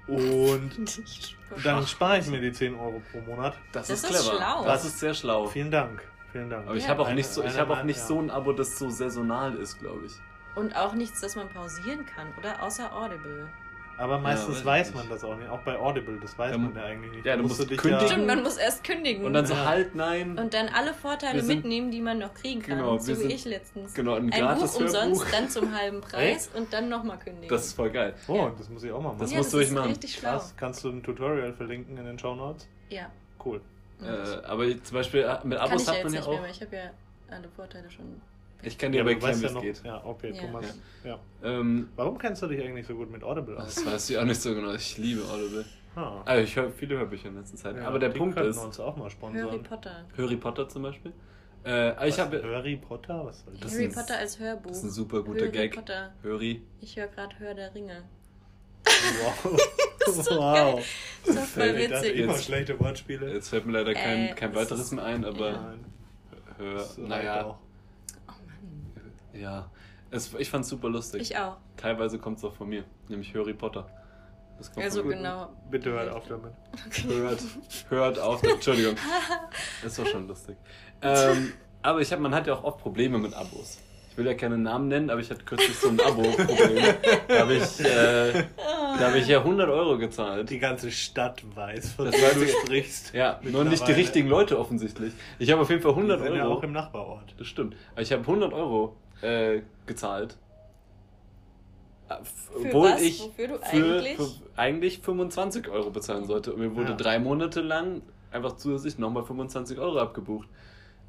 Und dann spare ich mir die 10 Euro pro Monat. Das, Das ist ist clever. schlau. Das ist sehr schlau. Vielen Dank. Vielen Dank. Aber ich Ja. habe auch nicht so, ich habe auch nicht ja. so ein Abo, das so saisonal ist, glaube ich. Und auch nichts, das man pausieren kann, oder? Außer Audible. Aber meistens weiß ich weiß nicht. man das auch nicht. Auch bei Audible, das weiß Ja, man ja eigentlich nicht. ja, du musst musst dich kündigen. Stimmt, man muss erst kündigen. Und dann so Ja. halt, nein. Und dann alle Vorteile sind- mitnehmen, die man noch kriegen kann. Genau, so wir wie sind- ich letztens. genau, ein ein gratis Buch umsonst, dann zum halben Preis und dann nochmal kündigen. Das ist voll geil. Oh, Ja. das muss ich auch mal machen. Das ja, musst das du ist euch machen. richtig schlau. Krass. Kannst du ein Tutorial verlinken in den Show Notes? Ja. Cool. Äh, aber zum Beispiel äh, mit Kann Abos ich ja hat jetzt man ja nicht mehr, auch. weil ich habe ja alle Vorteile schon. Ich kann dir aber weißt wie ja es noch. geht. Ja, okay, Ja. Thomas. Ja. Ähm, Warum kennst du dich eigentlich so gut mit Audible aus? das weiß ich auch nicht so genau. Ich liebe Audible. Ah. Also ich höre viele Hörbücher in letzter Zeit. Ja, aber der die Punkt ist, uns auch mal Harry sponsoren. Potter. Harry Potter zum Beispiel. Äh, aber ich habe. Harry Potter? Was soll das? Das Harry ein- Potter als Hörbuch. Das ist ein super guter Harry Gag. Potter. Harry. Ich höre gerade Hör der Ringe. Wow. Das ist so wow. Das ist voll witzig. immer Jetzt- schlechte Wortspiele. Jetzt fällt mir leider kein, Äh, kein das weiteres mehr ein, aber Ja. Nein. hör, Das naja. Ja. Es, ich fand's super lustig. Ich auch. Teilweise kommt's auch von mir, nämlich Harry Potter. Das kommt Also von mir. genau. Bitte hört auf damit. Hört, hört auf. Entschuldigung. Das war schon lustig. Ähm, aber ich hab, man hat ja auch oft Probleme mit Abos. Ich will ja keine Namen nennen, aber ich hatte kürzlich so ein Abo-Problem. da habe ich, äh, da hab ich ja 100 Euro gezahlt. Die ganze Stadt weiß, von Das du ich. sprichst. Ja, nur nicht die richtigen Leute offensichtlich. Ich habe auf jeden Fall 100 Die sind ja Euro. auch im Nachbarort. Das stimmt. Aber ich habe 100 Euro äh, gezahlt. Äh, Für Obwohl was? ich Wofür du für, eigentlich? für eigentlich 25 Euro bezahlen sollte. Und mir wurde Ja. drei Monate lang einfach zusätzlich nochmal 25 Euro abgebucht.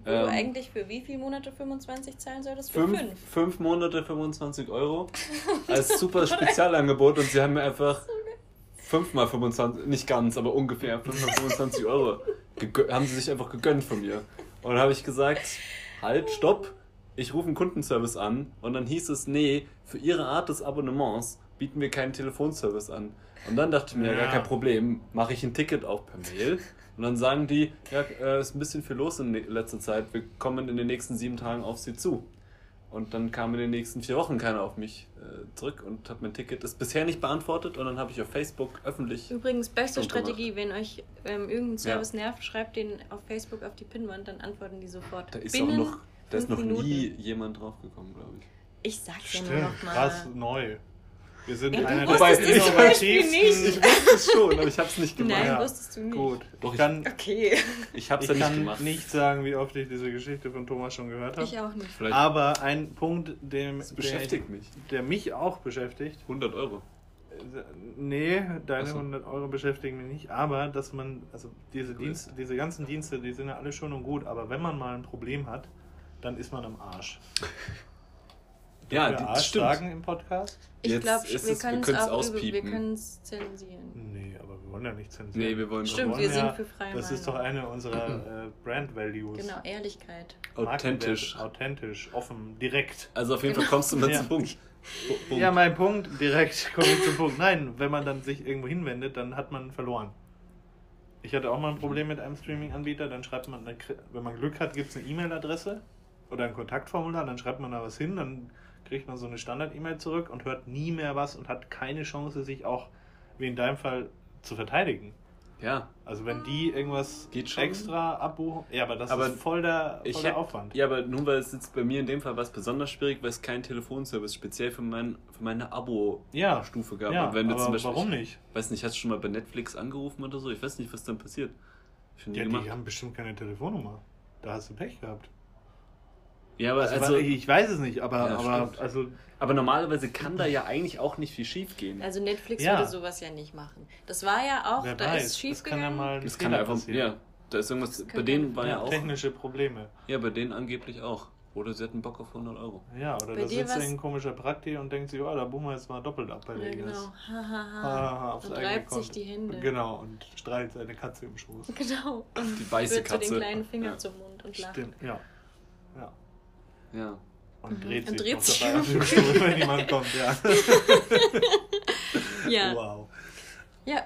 Wo Ähm, du eigentlich für wie viele Monate 25 zahlen solltest? Für fünf, fünf. fünf Monate 25 Euro als super Spezialangebot und sie haben mir einfach fünfmal 25, nicht ganz, aber ungefähr fünfmal 25 Euro haben sie sich einfach gegönnt von mir. Und dann habe ich gesagt, halt, stopp, ich rufe einen Kundenservice an und dann hieß es, nee, für ihre Art des Abonnements bieten wir keinen Telefonservice an. Und dann dachte ich mir, ja, gar Ja. kein Problem, mache ich ein Ticket auch per Mail. Und dann sagen die, ja, äh, ist ein bisschen viel los in letzter Zeit, wir kommen in den nächsten sieben Tagen auf sie zu. Und dann kam in den nächsten vier Wochen keiner auf mich äh, zurück und hat mein Ticket ist bisher nicht beantwortet und dann habe ich auf Facebook öffentlich. Übrigens, beste Gut gemacht. Strategie, wenn euch ähm, irgendein Service nervt, schreibt den auf Facebook auf die Pinnwand, dann antworten die sofort. Da ist Binnen auch noch, da ist noch nie Minuten. jemand draufgekommen, glaube ich. Ich sag's ja nur Stimmt, noch mal. krass neu. Wir sind Ja, du einer der innovativsten. nicht. Ich wusste es schon, aber ich habe es nicht gemacht. Nein, Ja. wusstest du nicht. Gut, Doch, ich kann, Okay. Ich habe es ich ja nicht kann gemacht. nicht sagen, wie oft ich diese Geschichte von Thomas schon gehört habe. Ich auch nicht. Vielleicht Aber ein Punkt, dem, das der, beschäftigt mich. der mich auch beschäftigt, 100 Euro. nee, deine so. 100 Euro beschäftigen mich nicht, aber dass man, also diese, Cool. Dienst, diese ganzen Dienste, die sind ja alle schön und gut, aber wenn man mal ein Problem hat, dann ist man am Arsch. Ja, wir die, Arsch stimmt. sagen im Podcast? Ich glaube, wir es- wir können es über, wir auspiepen. können es zensieren. Nee, aber wir wollen ja nicht zensieren. Nee, wir wollen Stimmt, wir wollen sind für freie Das ist doch eine unserer äh, Brand Values. Genau, Ehrlichkeit. authentisch. Authentisch, offen, direkt. Also auf jeden Fall kommst du mal Ja. zum Punkt. Pu- Punkt. Ja, mein Punkt, direkt komme ich zum Punkt. Nein, wenn man dann sich irgendwo hinwendet, dann hat man verloren. Ich hatte auch mal ein Problem mit einem Streaming-Anbieter, dann schreibt man, wenn man Glück hat, gibt es eine E-Mail-Adresse oder ein Kontaktformular, dann schreibt man da was hin, dann kriegt man so eine Standard-E-Mail zurück und hört nie mehr was und hat keine Chance, sich auch, wie in deinem Fall, zu verteidigen. ja, Also wenn die irgendwas Geht schon. extra abbuchen, ja, aber das Aber ist voll der, voll der Aufwand. Ja, aber nun weil es jetzt bei mir in dem Fall was besonders schwierig, weil es keinen Telefonservice speziell für, mein, für meine Abo-Stufe Ja, gab. ja aber Beispiel, warum nicht? Ich weiß nicht, hast du schon mal bei Netflix angerufen oder so? Ich weiß nicht, was dann passiert. Ja, die haben bestimmt keine Telefonnummer. Da hast du Pech gehabt. Ja, aber, Also, also, ich weiß es nicht, aber, Ja, aber stimmt. also aber normalerweise kann da ja eigentlich auch nicht viel schief gehen. Also Netflix Ja. würde sowas ja nicht machen. Das war ja auch, wer da weiß, ist schief das kann ja mal ein Das kann Fehler einfach, passieren. ja, da ist irgendwas, bei denen ja- war ja Ja, auch, technische Probleme. ja, bei denen angeblich auch. Oder sie hatten Bock auf 100 Euro. Ja, oder Bei da sitzt ein komischer Prakti und denkt sich, oh, da buchen wir jetzt mal doppelt ab bei Ja, der genau. IS. Hahaha. Ah, aufs und reibt sich die Hände. Genau, und streicht seine Katze im Schoß. Genau. Und Die weiße Katze. den kleinen Finger Ja. zum Mund und lacht. Stimmt, ja. Ja. Ja. Und Mhm. dreht Und sich dreht noch sich dabei um. auf dem Stuhl, wenn jemand kommt, ja. Ja, Wow. ja,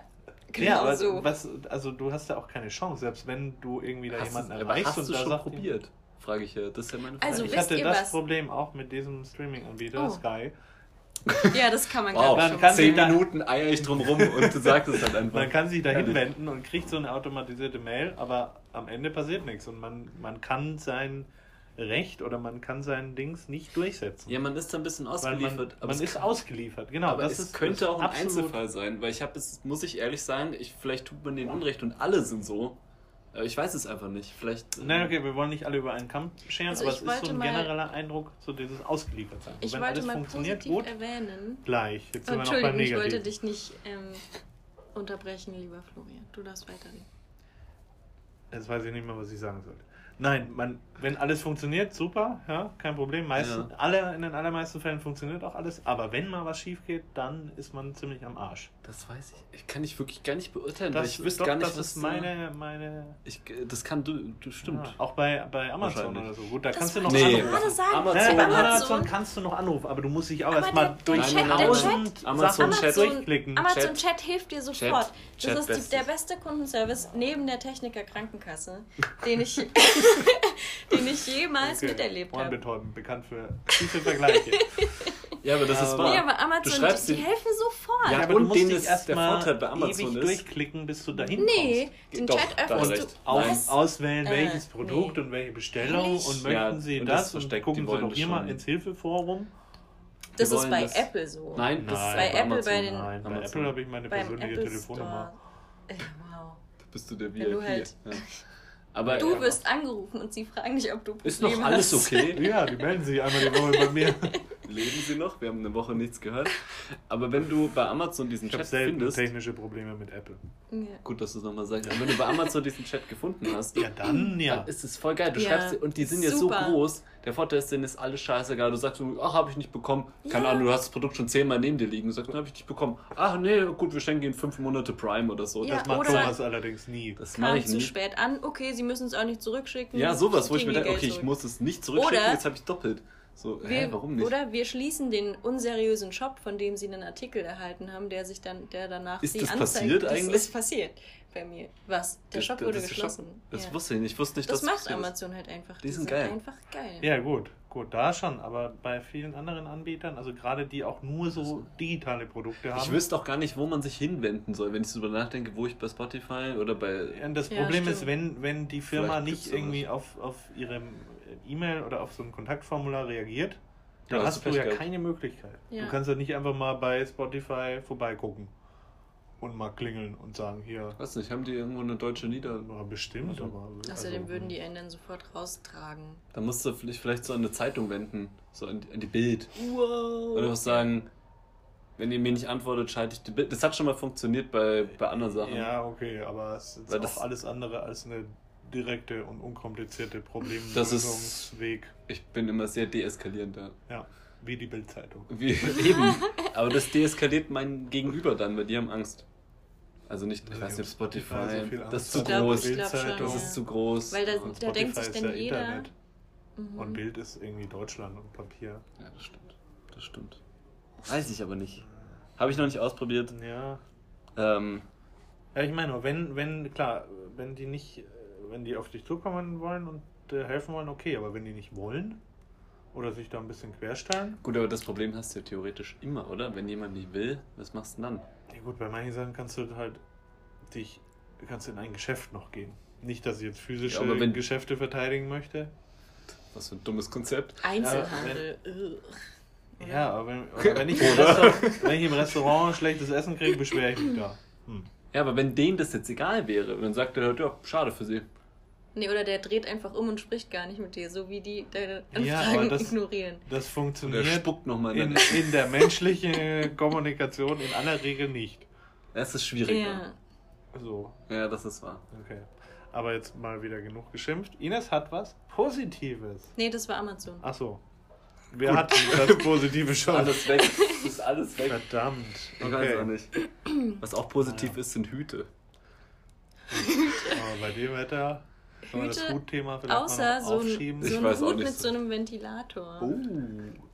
genau ja, aber so. was, also du hast ja auch keine Chance, selbst wenn du irgendwie da Hast, jemanden aber erreichst hast und du da schon sagt, probiert? Frage ich ja. Das ist ja meine Frage. Also, ich hatte das was? Problem auch mit diesem Streaming-Anbieter, Oh. Sky. Ja, das kann man Wow, Man schon. kann zehn sich da- Minuten eier ich drum rum und du sagst es halt einfach. Man kann sich da hinwenden und kriegt so eine automatisierte Mail, aber am Ende passiert nichts und man, man kann sein Recht oder man kann sein Dings nicht durchsetzen. Ja, man ist da ein bisschen weil ausgeliefert. man, aber man ist kann- ausgeliefert, genau. Aber das es ist, könnte das auch ein Einzelfall sein, weil ich habe es, muss ich ehrlich sagen, ich, vielleicht tut man denen Unrecht und alle sind so. Aber ich weiß es einfach nicht. Vielleicht. äh, Nein, okay, wir wollen nicht alle über einen Kamm scheren, Also aber es ist so ein mal- genereller Eindruck, so dieses Ausgeliefertsein. Und Ich wenn wollte alles mal funktioniert, positiv gut, erwähnen. gleich. Jetzt sind wir noch beim Entschuldigung, ich wollte dich nicht ähm, unterbrechen, lieber Florian. Du darfst weiterreden. Jetzt weiß ich nicht mehr, was ich sagen sollte. Nein, man, wenn alles funktioniert, super, ja, kein Problem. Meistens, Ja. alle, in den allermeisten Fällen funktioniert auch alles, aber wenn mal was schief geht, dann ist man ziemlich am Arsch. Das weiß ich. Ich kann ich wirklich gar nicht beurteilen, weil Das, ich wüsste doch, gar nicht, das was ist meine, meine Ich, das kann du, du stimmt. ja, auch bei, bei Amazon oder so. Gut, da Das kannst du noch Nee. ich anrufen. gerade sagen. Amazon Nein, bei Amazon kannst du noch anrufen, aber du musst dich auch erstmal durch tausend nein. Sachen Amazon Chat- durchklicken. Amazon Chat- Chat, hilft dir sofort. Chat- das Chat ist die, Bestes. der beste Kundenservice neben der Techniker Krankenkasse, den ich, den ich jemals Okay. miterlebt habe. Ohrenbetäubend, bekannt für tiefe Vergleiche. Ja, aber das ist wahr. Nee, aber Amazon, du schreibst die, die helfen sofort. Ja, aber und du musst denen dich ist erst der mal Vorteil bei Amazon ewig ist- durchklicken, bis du dahin nee, kommst. den Doch, Chat da hast öffnest du. Aus, auswählen, Äh, welches Produkt nee. und welche Bestellung Ehrlich? und Ja, möchten Sie und das das und gucken Sie wollen doch hier mal ins Hilfeforum. Das ist bei das- Apple so. Nein, das Nein. ist Bei Apple, Amazon. bei den- Nein, bei. Apple habe ich meine persönliche Apple Telefonnummer. Äh, wow. bist du der Wenn du VIP. halt- ja. Aber Du ja, wirst angerufen und sie fragen dich, ob du Probleme ist noch alles hast. okay? Ja, die melden sich einmal die Woche bei mir. Leben sie noch? Wir haben eine Woche nichts gehört. Aber wenn du bei Amazon diesen Ich Chat selten findest, technische Probleme mit Apple. Ja. gut, dass du es nochmal sagst, aber wenn du bei Amazon diesen Chat gefunden hast, Ja, dann ja. dann ist es voll geil. Du Ja, schreibst sie- und die sind ja so groß. Der Vorteil ist, denen ist alles scheißegal. Du sagst so, ach, habe ich nicht bekommen. Keine Ja. Ahnung, du hast das Produkt schon zehnmal neben dir liegen. Du sagst, habe ich nicht bekommen. Ach nee, gut, wir schenken ihnen fünf Monate Prime oder so. Ja, Das macht oder- Thomas allerdings nie. Das mache ich zu nie. spät an, okay, sie müssen es auch nicht zurückschicken. Ja, sowas, wo ich mir denke, okay, ich muss es nicht zurückschicken, Oder- jetzt habe ich doppelt. So, hä, Wir, warum nicht? Oder wir schließen den unseriösen Shop, von dem sie einen Artikel erhalten haben, der sich dann, der danach Ist sie das anzeigt. passiert das eigentlich? ist passiert bei mir. Was? Der Das- Shop wurde der geschlossen. Shop. Das ja. wusste ich nicht. Ich wusste nicht, das dass macht ist. Amazon halt einfach. Die sind geil. einfach geil. Ja, gut, gut, da schon, aber bei vielen anderen Anbietern, also gerade die auch nur so digitale Produkte haben. Ich wüsste auch gar nicht, wo man sich hinwenden soll, wenn ich so drüber nachdenke, wo ich bei Spotify oder bei. Ja, das Ja, Problem stimmt. ist, wenn, wenn die Firma Vielleicht nicht irgendwie auf, auf ihre E-Mail oder auf so ein Kontaktformular reagiert, Ja, dann hast hast du du ja gehabt. keine Möglichkeit. Ja. Du kannst ja nicht einfach mal bei Spotify vorbeigucken und mal klingeln und sagen, hier, Weiß nicht, haben die irgendwo eine deutsche Nieder. ja, bestimmt, Also, aber. Außerdem also, würden die einen dann sofort raustragen. Da musst du vielleicht, vielleicht so an eine Zeitung wenden, so an, an die Bild. Wow. Oder auch sagen, wenn ihr mir nicht antwortet, schalte ich die Bild. Das hat schon mal funktioniert bei, bei anderen Sachen. Ja, okay, aber es ist Weil auch das- alles andere als eine direkte und unkomplizierte Problemlösungsweg. Ich bin immer sehr deeskalierend da. Ja, wie die Bildzeitung. Wie, eben. Aber das deeskaliert mein Gegenüber dann, weil die haben Angst. Also nicht, ich weiß nicht, ob Spotify, Spotify so das ist zu glaub- groß. schon, Bildzeitung. Das ja. ist zu groß. Weil da- Und- da denkt sich dann ja jeder- Internet Mhm. und Bild ist irgendwie Deutschland und Papier. Ja, das stimmt. Das stimmt. Weiß ich aber nicht. Habe ich noch nicht ausprobiert. Ja. Ähm, Ja, ich meine, nur, wenn, wenn, klar, wenn die nicht, äh, wenn die auf dich zukommen wollen und äh, helfen wollen, okay, aber wenn die nicht wollen oder sich da ein bisschen querstellen, gut, aber das Problem hast du ja theoretisch immer, oder? Wenn jemand nicht will, was machst du denn dann? ja gut, bei manchen Sachen kannst du halt dich, kannst in ein Geschäft noch gehen. Nicht, dass ich jetzt physische Ja, aber wenn- Geschäfte verteidigen möchte. Was für ein dummes Konzept. Einzelhandel. ugh. Ja, aber wenn, wenn, ich, im Restaurant, wenn ich im Restaurant schlechtes Essen kriege, beschwere ich mich da. Hm. Ja, aber wenn denen das jetzt egal wäre, dann sagt er, ja, schade für sie. Nee, oder der dreht einfach um und spricht gar nicht mit dir, so wie die deine Ja, Anfragen aber das- ignorieren. Das Und der funktioniert spuckt nochmal in, in in der menschlichen Kommunikation in aller Regel nicht. Das ist schwierig. Ja. So, Ja, das ist wahr. okay. Aber jetzt mal wieder genug geschimpft. Ines hat was Positives. Nee, das war Amazon. Ach so. Wir hatten das Positive schon. Alles weg. ist alles weg. Verdammt. Ich weiß auch nicht. Was auch positiv ist, sind Hüte. Aber bei dem Wetter Hüte, Außer so ein, so ein Hut nicht mit so. so einem Ventilator. Oh,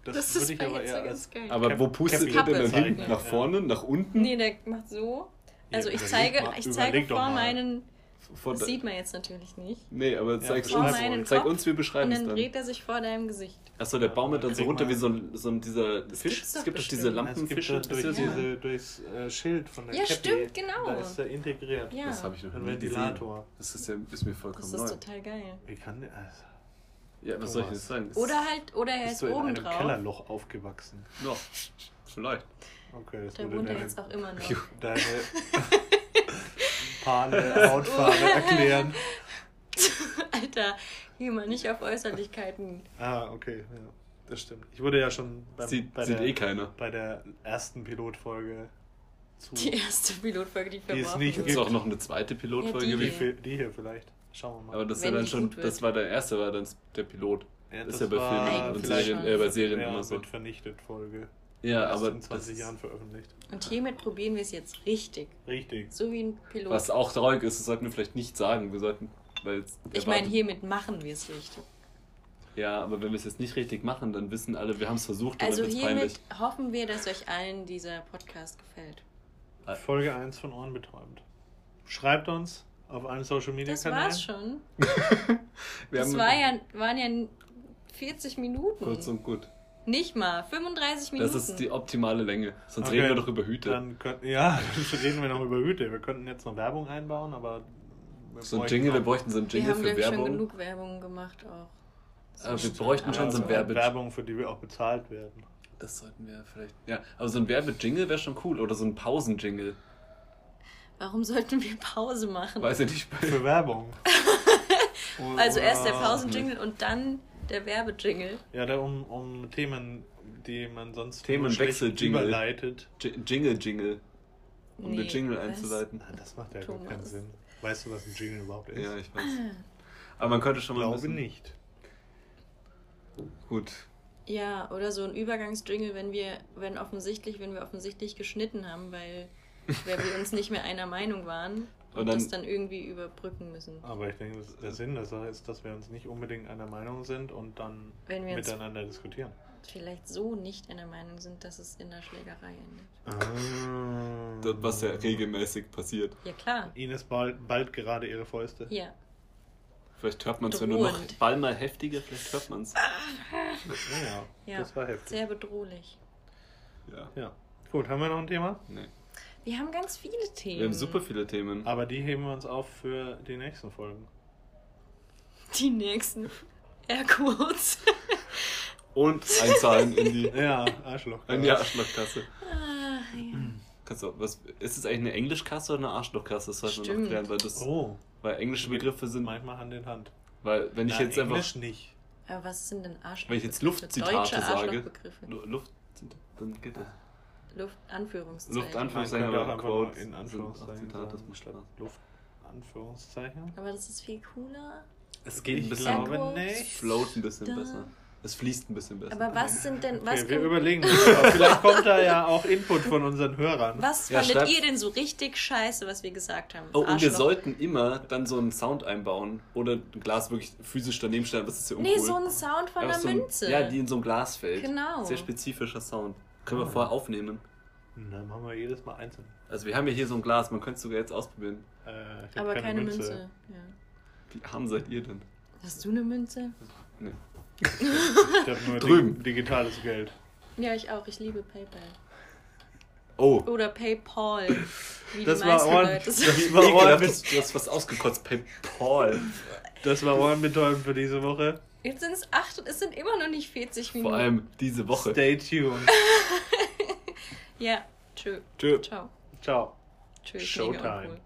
das, das würde ist ich aber eher als geil. Aber wo pustet ihr denn dann hin? Nach vorne? Nach unten? Nee, der macht so. Also Ja, ich zeige, mal- ich zeige vor meinen Das da- sieht man jetzt natürlich nicht. Nee, aber zeig, beschreib uns, zeig uns, wir Und beschreiben es dann dann. dreht er sich vor deinem Gesicht. Achso, der baumelt dann so runter wie so ein, so ein dieser Fisch. gibt's doch Es gibt doch diese bestimmt. Es gibt Lampenfische. durch Ist das so? diese, durchs äh, Schild von der Ja, Cappy, stimmt, genau. Da ist er integriert. Ja. Das habe ich noch Ein nie gesehen. Ventilator. Das ist, ja, ist mir Das vollkommen ist neu. total geil. Wie kann der. Also, Ja, was soll ich denn Thomas. sagen? Das Oder halt, oder er bist ist du in oben einem drauf. Kellerloch aufgewachsen? Ja, vielleicht. Okay, das Da wohnt er jetzt auch immer noch. deine Pale Hautfarbe erklären. Alter, hier mal nicht auf Äußerlichkeiten. Ah, okay, ja, das stimmt. Ich wurde ja schon beim, Sieht, bei, sieht der, eh keiner. bei der ersten Pilotfolge zu. Die erste Pilotfolge, die Die ist verworfen nicht- Gibt es auch noch eine zweite Pilotfolge? Ja, die, die wie? hier. die hier vielleicht. Schauen wir mal. Aber das ja dann die schon, das war der erste, war dann der Pilot. Ja, ist ja bei war Filmen und Serien, schon. äh, bei Serien ja, immer so. vernichtet Folge. Ja, aber in 20 das, Jahren veröffentlicht. Und hiermit probieren wir es jetzt richtig. Richtig. So wie ein Pilot. was auch traurig ist, das sollten wir vielleicht nicht sagen. Wir sollten, weil ich meine, hiermit machen wir es richtig. Ja, aber wenn wir es jetzt nicht richtig machen, dann wissen alle, wir haben es versucht und Also wird's peinlich. hiermit hoffen wir, dass euch allen dieser Podcast gefällt. Folge 1 von Ohren betäubt. Schreibt uns auf allen Social Media Das Kanälen. war's schon. Wir Das haben war ja, waren ja 40 Minuten. kurz und gut. Nicht mal, 35 Minuten. Das ist die optimale Länge. Sonst Okay, reden wir doch über Hüte. Dann könnt, ja, dann reden wir noch über Hüte. Wir könnten jetzt noch Werbung einbauen, aber. wir so ein Jingle, wir bräuchten so ein wir Jingle haben, für glaube ich, schon Werbung. genug Werbung gemacht auch. Aber wir bräuchten schon Ja, so ein Werbe. Werbung, für die wir auch bezahlt werden. Das sollten wir vielleicht. Ja, aber so ein Werbe-Jingle wäre schon cool. Oder so ein Pausen-Jingle. Warum sollten wir Pause machen? Weiß ich nicht. Für Werbung. Also erst der Pausenjingle und dann der Werbejingle. Ja, da um, um Themen, die man sonst Themenwechsel, Jingle. überleitet. J- Jingle-Jingle. Um Nee, den Jingle einzuleiten. Ah, Das macht ja gar keinen. Sinn. Weißt du, was ein Jingle überhaupt ist? Ja, ich weiß. Aber man könnte ich schon mal ein glaube bisschen... nicht. Gut. Ja, oder so ein Übergangsjingle, wenn wir, wenn offensichtlich, wenn wir offensichtlich geschnitten haben, weil, weil wir uns nicht mehr einer Meinung waren und, Und dann- das dann irgendwie überbrücken müssen. Aber ich denke, der Sinn der Sache ist, dass wir uns nicht unbedingt einer Meinung sind und dann Wenn wir uns miteinander diskutieren. vielleicht so nicht einer Meinung sind, dass es in der Schlägerei endet. Ah. Das, was ja regelmäßig passiert. Ja klar. Ines bald, bald gerade ihre Fäuste. Ja. Vielleicht hört man es, wenn du noch. Ball mal heftiger, vielleicht hört man es. Ja, Ja. das war heftig. Sehr bedrohlich. Ja. Ja. Gut, haben wir noch ein Thema? Nee. Wir haben ganz viele Themen. Wir haben super viele Themen. Aber die heben wir uns auf für die nächsten Folgen. Die nächsten Airquotes. Und einzahlen in die, Ja, Arschloch. in die Arschlochkasse. ah, ja. Kannst du, was, ist es eigentlich eine Englischkasse oder eine Arschlochkasse? Das sollte man noch klären, weil, das, Oh, weil englische Begriffe sind. manchmal Hand in Hand. Weil, wenn ich Na, jetzt einfach. Englisch nicht. Aber was sind denn Arschloch? Wenn ich jetzt Luftzitate Deutsche sage. Arschlochbegriffe. Lu- Luft, dann geht das. Luft, Anführungszeichen. Luft, Anführungszeichen, könnte aber Quotes in Anführungszeichen auch Zitate, das statt Spaß. Luft, Anführungszeichen. Aber das ist viel cooler. Es geht ein bisschen. glaube Airquotes. Es nicht. float ein bisschen Da. besser. Es fließt ein bisschen besser. Aber was sind denn, was, Okay, wir überlegen das. Vielleicht kommt da ja auch Input von unseren Hörern. was Ja, fandet ihr denn so richtig scheiße, was wir gesagt haben? Oh, und wir sollten immer dann so einen Sound einbauen. Oder ein Glas wirklich physisch daneben stellen. Das ist ja uncool. Nee, so ein Sound von einer so ein- Münze. Ja, die in so einem Glas fällt. Genau. Sehr spezifischer Sound. Können wir Ah. vorher aufnehmen. Dann machen wir jedes Mal einzeln. Also wir haben ja hier so ein Glas, man könnte es sogar jetzt ausprobieren. Äh, ich Aber keine, Münze. Ja. Wie arm seid ihr denn? Hast du eine Münze? Nee. Ich habe nur Drüben. dig digitales Geld. Ja, ich auch. Ich liebe PayPal. Oh. Oder PayPal. Wie Das die war. Leute Das sagen. war du hast was ausgekotzt. Paypal. Das war ohrenbetäubend für diese Woche. Jetzt sind es acht und es sind immer noch nicht 40 Minuten. Vor allem diese Woche. Stay tuned. Ja, tschö. Tschö. Ciao. Ciao. Tschö, Showtime.